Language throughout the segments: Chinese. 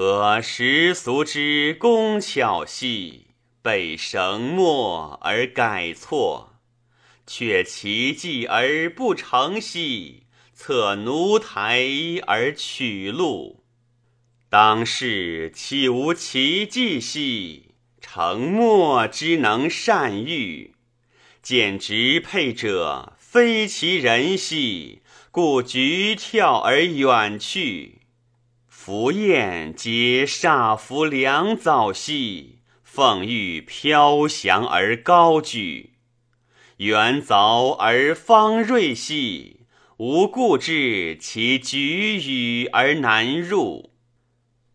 和时俗之工巧细，被绳墨而改错，却奇迹而不成戏，策奴台而取路。当世岂无奇迹兮？成墨之能善喻，见直配者非其人兮，故局跳而远去。浮雁皆煞服良藻兮，凤玉飘翔而高举。远凿而方锐兮，无故至其举羽而难入。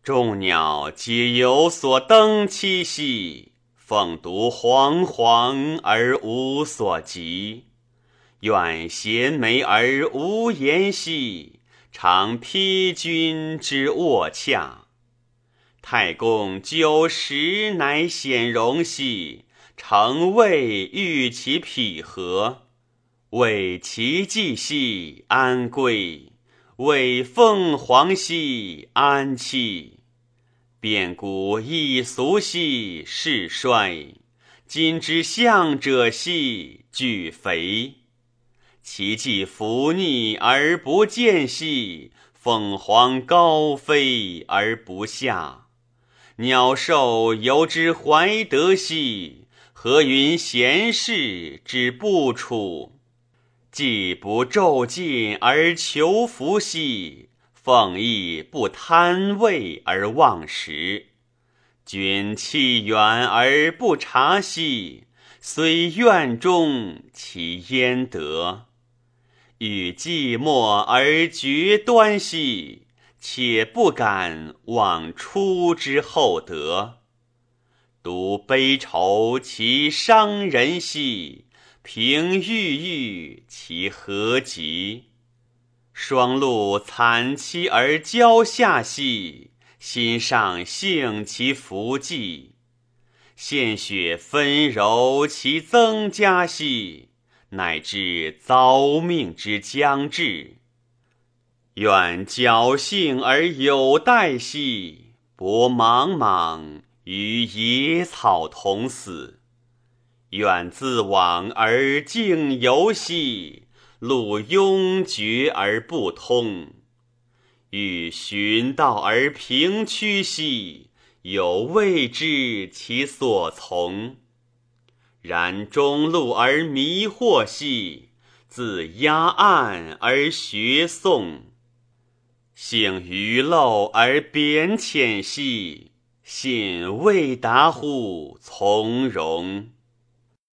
众鸟皆有所登栖兮，凤独惶惶而无所及。远衔眉而无言兮，常披君之卧洽。太公九十乃显荣兮，诚未遇其匹合。为其迹兮安归？为凤凰兮安栖？变古易俗兮世衰，今之相者兮俱肥。其迹伏逆而不见兮，凤凰高飞而不下。鸟兽犹之怀德兮，何云贤士之不处？既不骤进而求福兮，凤亦不贪位而忘食。君弃远而不察兮，虽院中其焉得？与寂寞而绝端兮，且不敢忘出之厚德。独悲愁其伤人兮。凭郁郁其何及？霜露惨凄而交下兮，心上幸其福迹；献血分柔其增加兮，乃至遭命之将至。愿侥幸而有待兮，不茫茫与野草同死。愿自往而径游兮，路拥绝而不通；欲寻道而平曲兮，有未知其所从。然中路而迷惑兮，自压岸而学诵；幸于陋而贬浅兮，信未达乎从容。